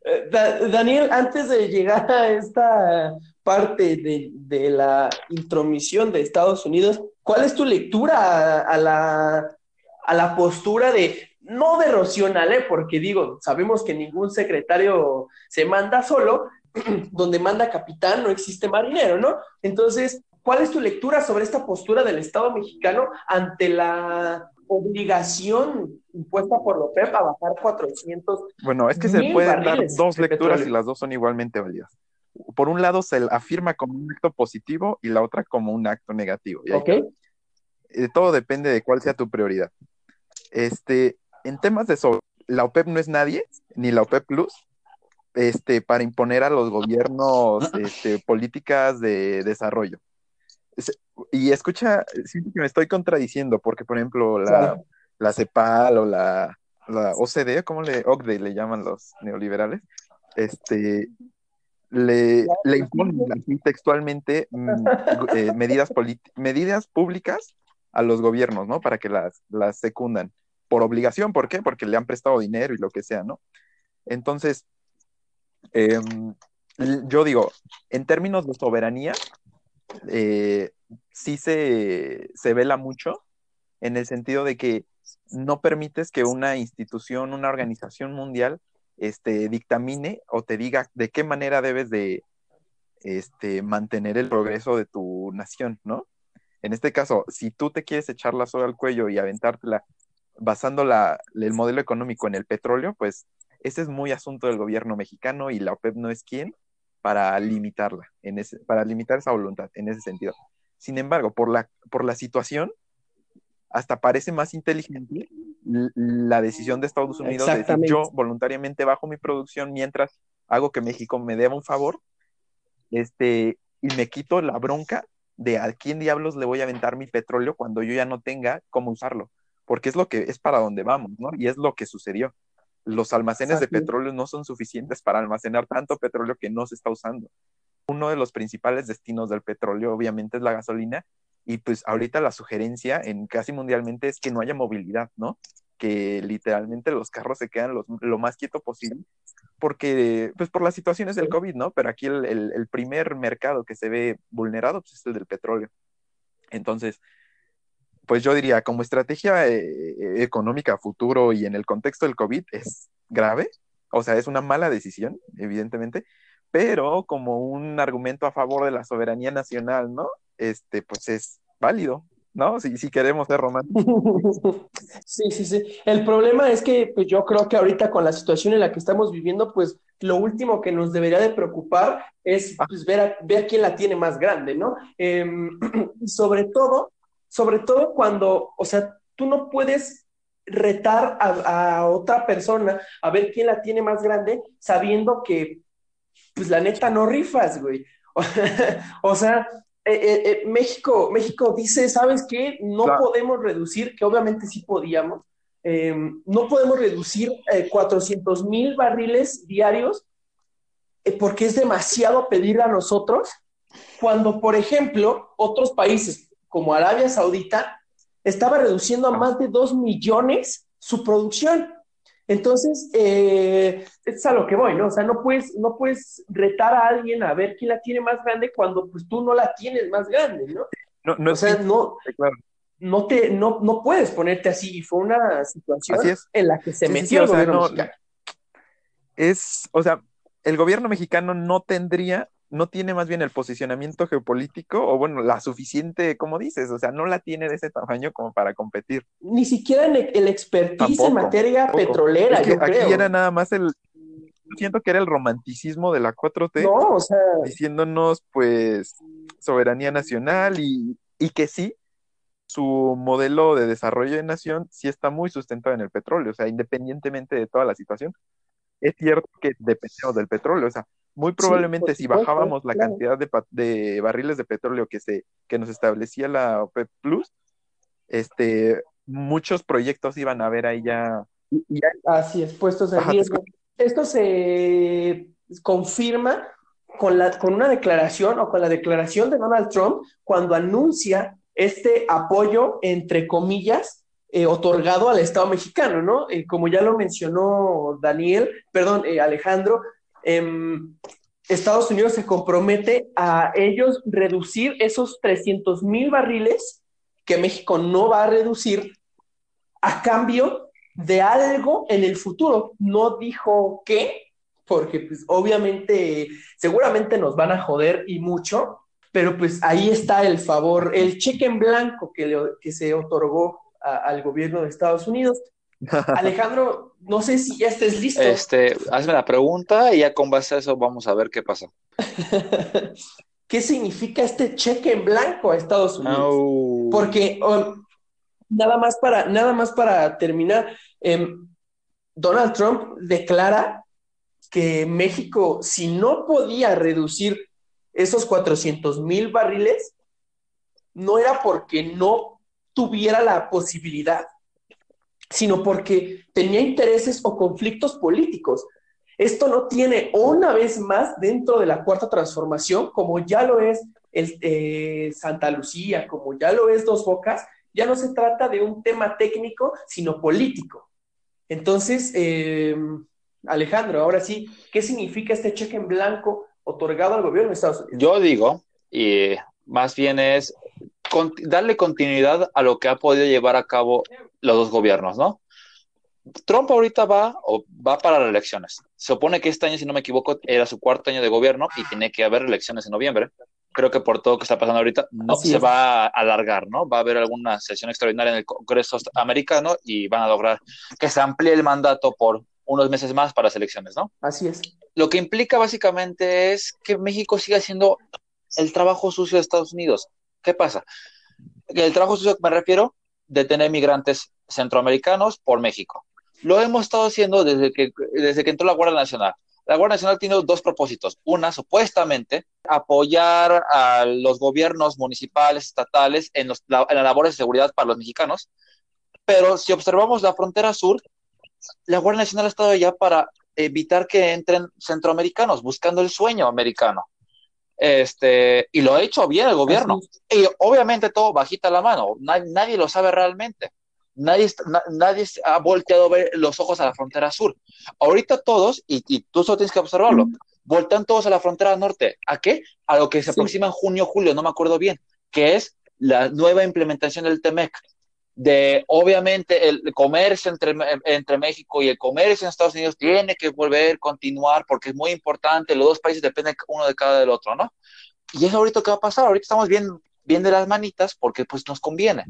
Eh, Daniel, antes de llegar a esta parte de, de la intromisión de Estados Unidos, ¿Cuál es tu lectura a, la, a la postura de, no de Rocío porque digo, sabemos que ningún secretario se manda solo, donde manda capitán no existe marinero, ¿no? Entonces, ¿cuál es tu lectura sobre esta postura del Estado mexicano ante la obligación impuesta por López a bajar 400? Bueno, es que se pueden dar dos lecturas y las dos son igualmente válidas por un lado se afirma como un acto positivo y la otra como un acto negativo. Okay. Eh, todo depende de cuál sea tu prioridad. Este, en temas de sobre, la OPEP no es nadie, ni la OPEP Plus, este, para imponer a los gobiernos este, políticas de desarrollo. Y escucha, siento que me estoy contradiciendo, porque por ejemplo, la, la CEPAL o la, la OCDE, ¿cómo le, OCDE le llaman los neoliberales? Este, le, le imponen textualmente mm, eh, medidas, medidas públicas a los gobiernos, ¿no? Para que las, las secundan. Por obligación, ¿por qué? Porque le han prestado dinero y lo que sea, ¿no? Entonces, em, yo digo, en términos de soberanía, eh, sí se, se vela mucho en el sentido de que no permites que una institución, una organización mundial este, dictamine o te diga de qué manera debes de, este, mantener el progreso de tu nación, ¿no? En este caso, si tú te quieres echar la soga al cuello y aventártela basando la, el modelo económico en el petróleo, pues ese es muy asunto del gobierno mexicano y la OPEP no es quien para limitarla, en ese, para limitar esa voluntad en ese sentido. Sin embargo, por la, por la situación, hasta parece más inteligente la decisión de Estados Unidos de decir yo voluntariamente bajo mi producción mientras hago que México me deba un favor este, y me quito la bronca de a quién diablos le voy a aventar mi petróleo cuando yo ya no tenga cómo usarlo, porque es lo que es para donde vamos, ¿no? Y es lo que sucedió. Los almacenes de petróleo no son suficientes para almacenar tanto petróleo que no se está usando. Uno de los principales destinos del petróleo, obviamente, es la gasolina, y pues ahorita la sugerencia en casi mundialmente es que no haya movilidad, ¿no? Que literalmente los carros se quedan lo más quieto posible porque, pues por las situaciones del COVID, ¿no? Pero aquí el, primer mercado que se ve vulnerado pues, es el del petróleo. Entonces, pues yo diría, como estrategia eh, económica futuro y en el contexto del COVID es grave, o sea, es una mala decisión, evidentemente, pero como un argumento a favor de la soberanía nacional, ¿no? Este, pues es válido. ¿no? Si, si queremos ser románticos. Sí, sí, sí. El problema es que pues, yo creo que ahorita con la situación en la que estamos viviendo, pues lo último que nos debería de preocupar es ah. pues, ver, ver quién la tiene más grande, ¿no? Em, sobre todo, sobre todo cuando, o sea, tú no puedes retar a, a, otra persona a ver quién la tiene más grande sabiendo que, pues la neta no rifas, güey. o sea, eh, eh, eh, México, México dice, ¿sabes qué? No podemos reducir, que obviamente sí podíamos, no podemos reducir 400 mil barriles diarios porque es demasiado pedir a nosotros, cuando, por ejemplo, otros países como Arabia Saudita estaba reduciendo a más de 2 millones su producción. Entonces, eh, es a lo que voy, ¿no? O sea, no puedes, no puedes retar a alguien a ver quién la tiene más grande cuando pues tú no la tienes más grande, ¿no? No, no o sea, no, no, te, no, no puedes ponerte así. Y fue una situación en la que se metió el gobierno mexicano. Es, o sea, el gobierno mexicano no tendría no tiene más bien el posicionamiento geopolítico o bueno, la suficiente, como dices, o sea, no la tiene de ese tamaño como para competir. Ni siquiera el expertise en materia petrolera, yo aquí era nada más el siento que era el romanticismo de la 4T no, o sea... diciéndonos pues soberanía nacional y, y que sí su modelo de desarrollo de nación sí está muy sustentado en el petróleo, o sea, independientemente de toda la situación. Es cierto que dependemos del petróleo, o sea, muy probablemente si bajábamos la cantidad de, barriles de petróleo que, se, que nos establecía la OPEP Plus, este, muchos proyectos iban a ver ahí ya. Así es, puestos en riesgo. Esto se confirma con, la, con una declaración o con la declaración de Donald Trump cuando anuncia este apoyo, entre comillas, eh, otorgado al Estado mexicano, ¿no? Eh, como ya lo mencionó Daniel, perdón, eh, Alejandro, Em, Estados Unidos se compromete a ellos reducir esos 300 mil barriles que México no va a reducir a cambio de algo en el futuro. No dijo qué, porque pues obviamente, seguramente nos van a joder y mucho, pero pues ahí está el favor, el cheque en blanco que, que se otorgó al gobierno de Estados Unidos. Alejandro, no sé si ya estés listo. Este, hazme la pregunta y ya con base a eso vamos a ver qué pasa. ¿Qué significa este cheque en blanco a Estados Unidos? Porque nada más para nada más para terminar, em, Donald Trump declara que México, si no podía reducir esos 400 mil barriles, no era porque no tuviera la posibilidad, sino porque tenía intereses o conflictos políticos. Esto no tiene una vez más dentro de la cuarta transformación, como ya lo es eh, Santa Lucía, como ya lo es Dos Bocas, ya no se trata de un tema técnico, sino político. Entonces, em, Alejandro, ahora sí, ¿qué significa este cheque en blanco otorgado al gobierno de Estados Unidos? Yo digo, y más bien es darle continuidad a lo que ha podido llevar a cabo los dos gobiernos, ¿no? Trump ahorita va o va para las elecciones. Se supone que este año, si no me equivoco, era su cuarto año de gobierno y tiene que haber elecciones en noviembre. Creo que por todo lo que está pasando ahorita no se va a alargar, ¿no? Va a haber alguna sesión extraordinaria en el Congreso americano y van a lograr que se amplíe el mandato por unos meses más para las elecciones, ¿no? Así es. Lo que implica básicamente es que México siga haciendo el trabajo sucio de Estados Unidos. ¿Qué pasa? El trabajo sucio que me refiero, de tener migrantes centroamericanos por México. Lo hemos estado haciendo desde que, desde que entró la Guardia Nacional. La Guardia Nacional tiene dos propósitos. Una, supuestamente, apoyar a los gobiernos municipales, estatales en las labores de seguridad para los mexicanos. Pero si observamos la frontera sur, la Guardia Nacional ha estado allá para evitar que entren centroamericanos, buscando el sueño americano. Este, y lo ha hecho bien el gobierno. Y obviamente todo bajita la mano, nadie, lo sabe realmente. Nadie, nadie ha volteado a ver los ojos a la frontera sur. Ahorita todos, y, tú solo tienes que observarlo, voltean todos a la frontera norte. ¿A qué? A lo que se aproxima en junio, julio, no me acuerdo bien, que es la nueva implementación del TEMEC de obviamente el comercio entre, entre México y el comercio en Estados Unidos tiene que volver continuar porque es muy importante, los dos países dependen uno de cada del otro, ¿no? Y eso ahorita qué va a pasar, ahorita estamos bien, bien de las manitas porque pues nos conviene,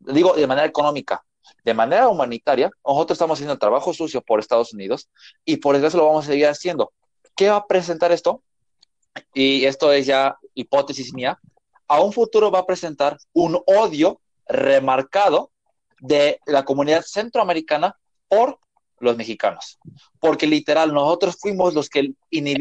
digo de manera económica, de manera humanitaria, nosotros estamos haciendo trabajo sucio por Estados Unidos y por eso lo vamos a seguir haciendo. ¿Qué va a presentar esto? Y esto es ya hipótesis mía. A un futuro va a presentar un odio remarcado de la comunidad centroamericana por los mexicanos, porque literal nosotros fuimos los que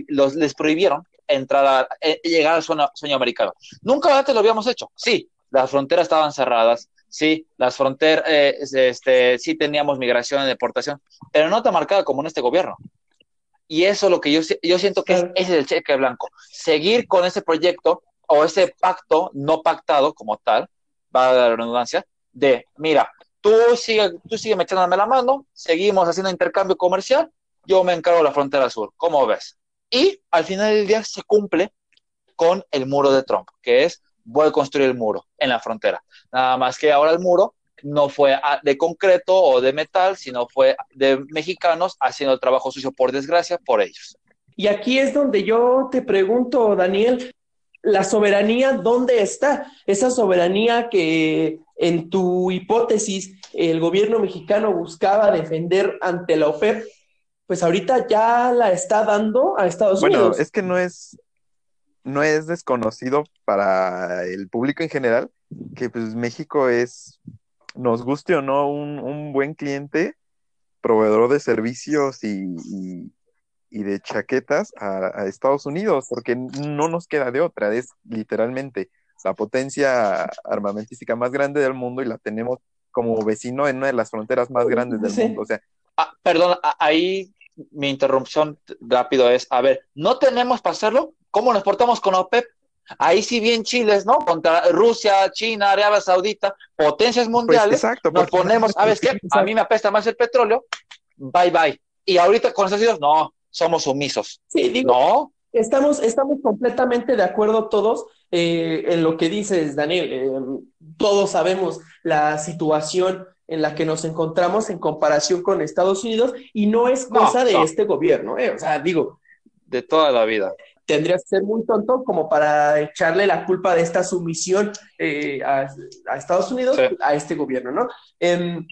los, les prohibieron entrar a, eh, llegar al sueño, americano. Nunca antes lo habíamos hecho. Sí, las fronteras estaban cerradas, sí, las fronteras, eh, este, sí teníamos migración y deportación, pero no tan marcada como en este gobierno. Y eso es lo que yo, yo siento que es, es el cheque blanco. Seguir con ese proyecto o ese pacto no pactado como tal, va a la redundancia, de, mira, tú sigue, tú sigue echándome la mano, seguimos haciendo intercambio comercial, yo me encargo de la frontera sur, ¿cómo ves? Y al final del día se cumple con el muro de Trump, que es, voy a construir el muro en la frontera. Nada más que ahora el muro no fue de concreto o de metal, sino fue de mexicanos haciendo el trabajo sucio, por desgracia, por ellos. Y aquí es donde yo te pregunto, Daniel, la soberanía, ¿dónde está? Esa soberanía que en tu hipótesis el gobierno mexicano buscaba defender ante la OPEP, pues ahorita ya la está dando a Estados Unidos. Bueno, es que no es, no es desconocido para el público en general que pues México es, nos guste o no, un, buen cliente, proveedor de servicios y y de chaquetas a, Estados Unidos, porque no nos queda de otra, es literalmente la potencia armamentística más grande del mundo y la tenemos como vecino en una de las fronteras más grandes del mundo. O sea, ah, perdón, ahí mi interrupción rápido es, a ver, ¿no tenemos para hacerlo? ¿Cómo nos portamos con OPEP? Ahí sí bien chiles, ¿no? Contra Rusia, China, Arabia Saudita, potencias pues, mundiales. exacto, nos ponemos, ¿sabes qué? A mí me apesta más el petróleo, bye bye. Y ahorita con Estados Unidos, no, somos sumisos. Sí, digo, no. Estamos, estamos completamente de acuerdo todos eh, en lo que dices, Daniel. Eh, todos sabemos la situación en la que nos encontramos en comparación con Estados Unidos y no es cosa de este gobierno. Eh. O sea, digo. De toda la vida. Tendrías que ser muy tonto como para echarle la culpa de esta sumisión a, Estados Unidos a este gobierno, ¿no? Em,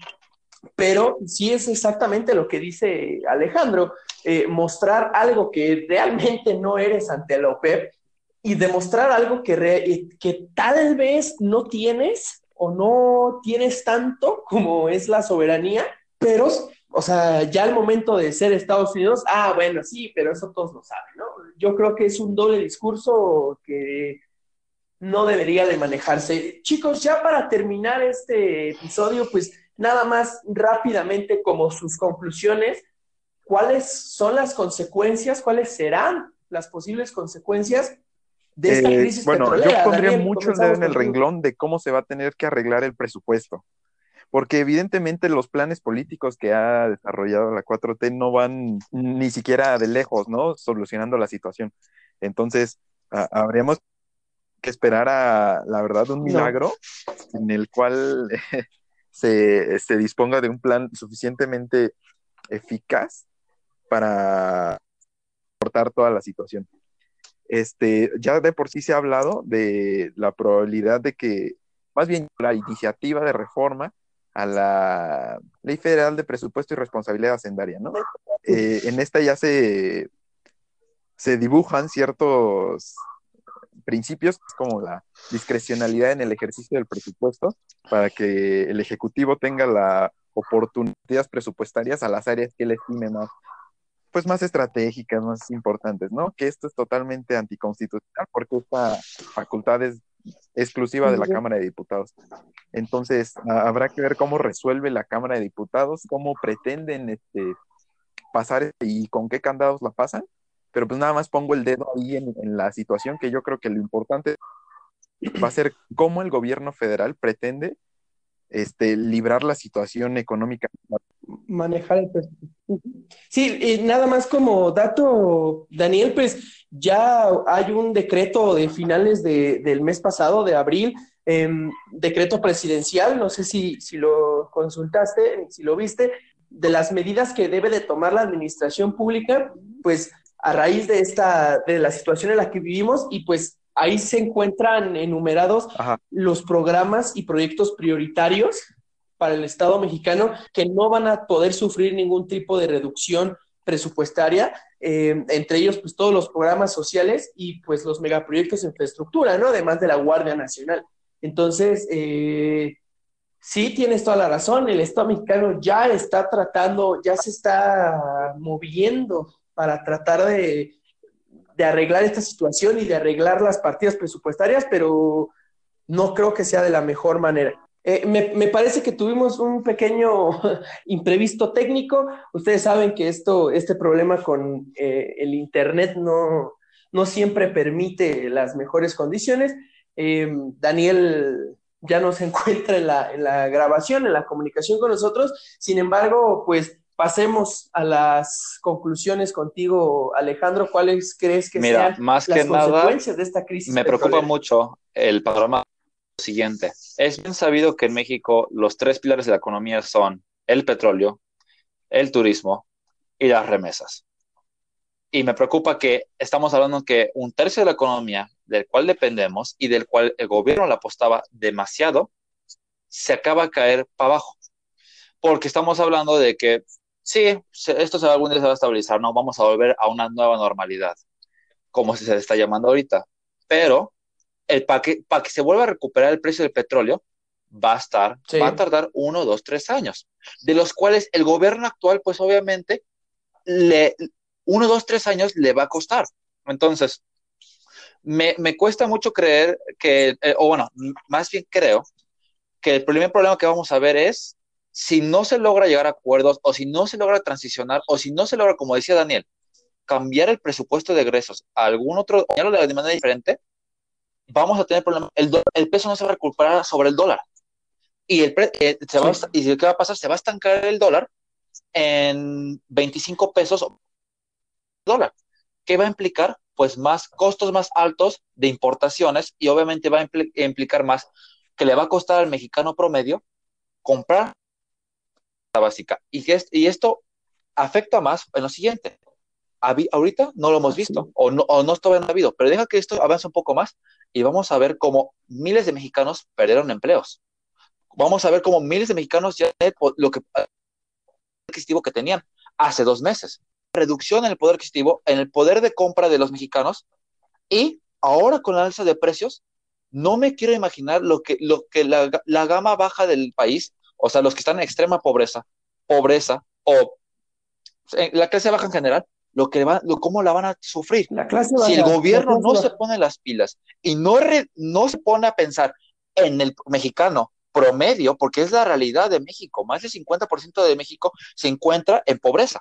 pero sí es exactamente lo que dice Alejandro, eh, mostrar algo que realmente no eres ante la OPEP y demostrar algo que, eh, que tal vez no tienes o no tienes tanto como es la soberanía, pero, o sea, ya al momento de ser Estados Unidos, ah, bueno, sí, pero eso todos lo saben, ¿no? Yo creo que es un doble discurso que no debería de manejarse. Chicos, ya para terminar este episodio, pues nada más rápidamente como sus conclusiones, ¿cuáles son las consecuencias, cuáles serán las posibles consecuencias de esta eh, crisis bueno, yo pondría mucho el dedo en el renglón de cómo se va a tener que arreglar el presupuesto, porque evidentemente los planes políticos que ha desarrollado la 4T no van ni siquiera de lejos, ¿no? Solucionando la situación. Entonces, habríamos que esperar a, la verdad, un milagro en el cual se, se disponga de un plan suficientemente eficaz para cortar toda la situación. Este, ya de por sí se ha hablado de la probabilidad de que, más bien la iniciativa de reforma a la Ley Federal de Presupuesto y Responsabilidad Hacendaria, ¿no? Eh, en esta ya se, se dibujan ciertos principios como la discrecionalidad en el ejercicio del presupuesto para que el Ejecutivo tenga la oportunidades presupuestarias a las áreas que él estime más, pues más estratégicas, más importantes, ¿no? Que esto es totalmente anticonstitucional porque esta facultad es exclusiva de la Cámara de Diputados. Entonces, habrá que ver cómo resuelve la Cámara de Diputados, cómo pretenden este, pasar y con qué candados la pasan. Pero pues nada más pongo el dedo ahí en, la situación que yo creo que lo importante va a ser cómo el gobierno federal pretende este, librar la situación económica. Manejar el presupuesto. Sí, nada más como dato, Daniel, pues ya hay un decreto de finales de, del mes pasado, de abril, eh, decreto presidencial, no sé si, si lo consultaste, si lo viste, de las medidas que debe de tomar la administración pública, pues a raíz de esta, de la situación en la que vivimos y pues ahí se encuentran enumerados Ajá. los programas y proyectos prioritarios para el Estado mexicano que no van a poder sufrir ningún tipo de reducción presupuestaria, eh, entre ellos pues todos los programas sociales y pues los megaproyectos de infraestructura, ¿no? Además de la Guardia Nacional. Entonces, eh, sí, tienes toda la razón, el Estado mexicano ya está tratando, ya se está moviendo para tratar de, de arreglar esta situación y de arreglar las partidas presupuestarias, pero no creo que sea de la mejor manera. Eh, me, me, parece que tuvimos un pequeño imprevisto técnico. Ustedes saben que esto, este problema con eh, el Internet no, no, siempre permite las mejores condiciones. Eh, Daniel ya no se encuentra en la, en la grabación, en la comunicación con nosotros. Sin embargo, pues pasemos a las conclusiones contigo, Alejandro. ¿Cuáles crees que Mira, sean más las que nada, consecuencias de esta crisis? Me preocupa petrolera? mucho el panorama siguiente. Es bien sabido que en México los tres pilares de la economía son el petróleo, el turismo y las remesas. Y me preocupa que estamos hablando que un tercio de la economía del cual dependemos y del cual el gobierno le apostaba demasiado, se acaba a caer para abajo. Porque estamos hablando de que sí, esto se va, algún día se va a estabilizar, no vamos a volver a una nueva normalidad, como se está llamando ahorita. Pero para que, pa que se vuelva a recuperar el precio del petróleo, va a estar, sí. va a tardar uno, dos, tres años, de los cuales el gobierno actual, pues obviamente, le, uno, dos, tres años le va a costar. Entonces, me, me cuesta mucho creer que, eh, o bueno, más bien creo que el primer problema que vamos a ver es si no se logra llegar a acuerdos o si no se logra transicionar o si no se logra, como decía Daniel, cambiar el presupuesto de egresos a algún otro, de manera diferente, vamos a tener problemas. El, el, peso no se va a recuperar sobre el dólar. Y, el eh, se va a, y ¿qué va a pasar? Se va a estancar el dólar en 25 pesos dólar. ¿Qué va a implicar? Pues más costos más altos de importaciones y obviamente va a impl implicar más que le va a costar al mexicano promedio comprar básica. Y, que es, y esto afecta más en lo siguiente. Ahorita no lo hemos visto, o no, o no todavía no ha habido, pero deja que esto avance un poco más y vamos a ver cómo miles de mexicanos perdieron empleos. Vamos a ver cómo miles de mexicanos ya lo que adquisitivo que tenían hace dos meses. Reducción en el poder adquisitivo, en el poder de compra de los mexicanos y ahora con la alza de precios, no me quiero imaginar lo que, lo que la, la gama baja del país, o sea, los que están en extrema pobreza, pobreza o la clase baja en general, lo que va, lo, cómo la van a sufrir. La clase si el gobierno no se pone las pilas y no, re, no se pone a pensar en el mexicano promedio, porque es la realidad de México, más del 50% de México se encuentra en pobreza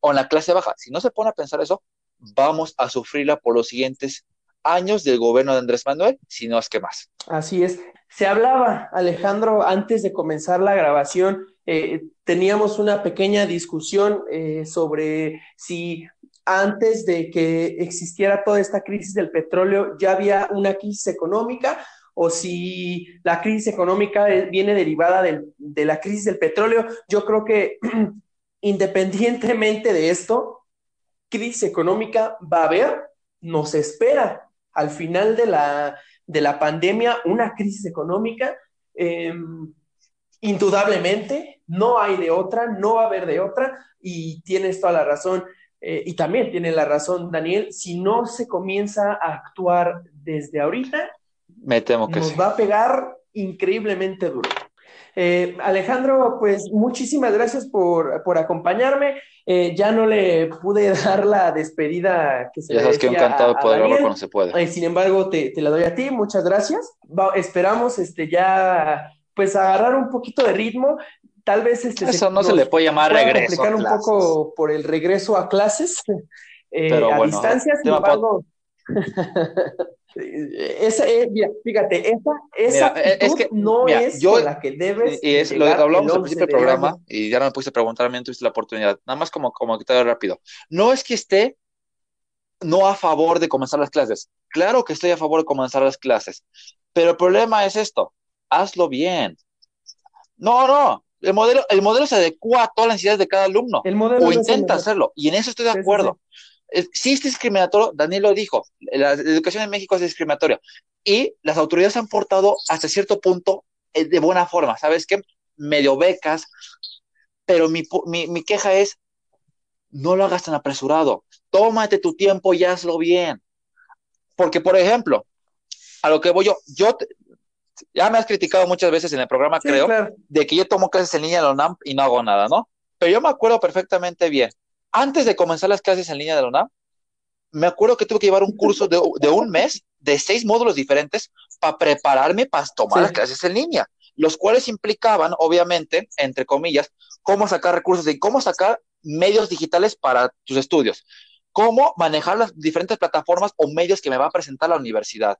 o en la clase baja. Si no se pone a pensar eso, vamos a sufrirla por los siguientes años del gobierno de Andrés Manuel, si no es que más. Así es. Se hablaba, Alejandro, antes de comenzar la grabación, eh, teníamos una pequeña discusión eh, sobre si antes de que existiera toda esta crisis del petróleo ya había una crisis económica o si la crisis económica viene derivada de la crisis del petróleo. Yo creo que independientemente de esto, crisis económica va a haber, nos espera al final de la, de la pandemia una crisis económica. Em, indudablemente, no hay de otra, no va a haber de otra, y tienes toda la razón. Eh, y también tiene la razón Daniel, si no se comienza a actuar desde ahorita, me temo que nos va a pegar increíblemente duro. Eh, Alejandro, pues muchísimas gracias por, por acompañarme. Eh, ya no le pude dar la despedida que se ya sabes que encantado de poder verlo cuando se puede. Eh, sin embargo, te, te, la doy a ti, muchas gracias. esperamos este, ya pues agarrar un poquito de ritmo. Tal vez este, Eso no se le puede llamar regreso. A un poco por el regreso a clases Pero a distancia, sin embargo. Esa, mira, fíjate, esa, esa es que, no es yo, la que debes. Y es lo que hablamos al principio del programa, y ya no me puse preguntar, no tuviste la oportunidad. Nada más como, como que te rápido. No es que esté no a favor de comenzar las clases. Claro que estoy a favor de comenzar las clases, pero el problema es esto: hazlo bien. No, no. El modelo, el modelo se adecua a todas las necesidades de cada alumno. El modelo o intenta hacerlo. Y en eso estoy de acuerdo sí es discriminatorio, Daniel lo dijo, la educación en México es discriminatoria y las autoridades han portado hasta cierto punto eh, de buena forma, ¿sabes qué? Medio becas, pero mi, mi, queja es, no lo hagas tan apresurado, tómate tu tiempo y hazlo bien. Porque, por ejemplo, a lo que voy yo, yo ya me has criticado muchas veces en el programa, creo, de que yo tomo clases en línea en la UNAM y no hago nada, ¿no? Pero yo me acuerdo perfectamente bien antes de comenzar las clases en línea de la UNAM, me acuerdo que tuve que llevar un curso de, un mes de seis módulos diferentes para prepararme para tomar las clases en línea, los cuales implicaban, obviamente, entre comillas, cómo sacar recursos y cómo sacar medios digitales para tus estudios, cómo manejar las diferentes plataformas o medios que me va a presentar la universidad,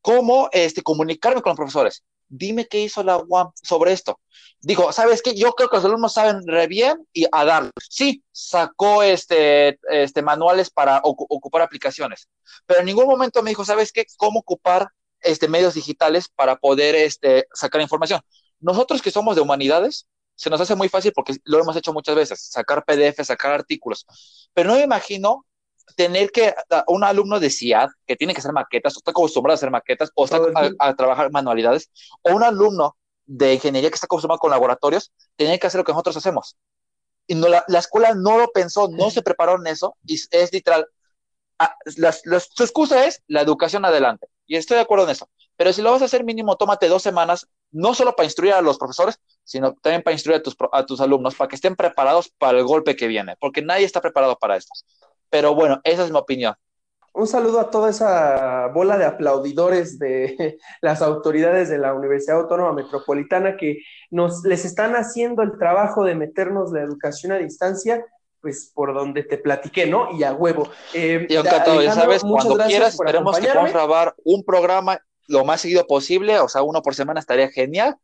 cómo este, comunicarme con los profesores. Dime qué hizo la UAM sobre esto. Dijo, ¿sabes qué? Yo creo que los alumnos saben re bien y a dar. Sí, sacó este, este manuales para ocupar aplicaciones, pero en ningún momento me dijo, ¿sabes qué? ¿Cómo ocupar este, medios digitales para poder este, sacar información? Nosotros que somos de humanidades, se nos hace muy fácil porque lo hemos hecho muchas veces, sacar PDF, sacar artículos, pero no me imagino tener que, un alumno de CIAD que tiene que hacer maquetas, o está acostumbrado a hacer maquetas, o está a, trabajar manualidades, o un alumno de ingeniería que está acostumbrado con laboratorios, tiene que hacer lo que nosotros hacemos. Y no, la, escuela no lo pensó, no se preparó en eso, y es literal. su excusa es la educación adelante, y estoy de acuerdo en eso. Pero si lo vas a hacer mínimo, tómate dos semanas, no solo para instruir a los profesores, sino también para instruir a tus, a tus alumnos, para que estén preparados para el golpe que viene, porque nadie está preparado para esto. Pero bueno, esa es mi opinión. Un saludo a toda esa bola de aplaudidores de las autoridades de la Universidad Autónoma Metropolitana que nos les están haciendo el trabajo de meternos la educación a distancia, pues por donde te platiqué, ¿no? Y a huevo. Eh, y aunque ya sabes, cuando quieras, esperemos que podamos grabar un programa lo más seguido posible, o sea, uno por semana estaría genial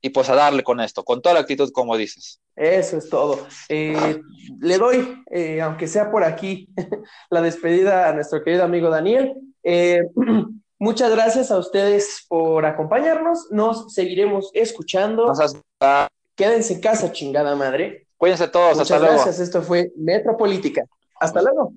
y pues a darle con esto, con toda la actitud como dices. Eso es todo. Eh, le doy, eh, aunque sea por aquí, la despedida a nuestro querido amigo Daniel. Eh, muchas gracias a ustedes por acompañarnos. Nos seguiremos escuchando. Quédense en casa, chingada madre. Cuídense todos. Muchas gracias. Esto fue Metropolítica. Hasta luego.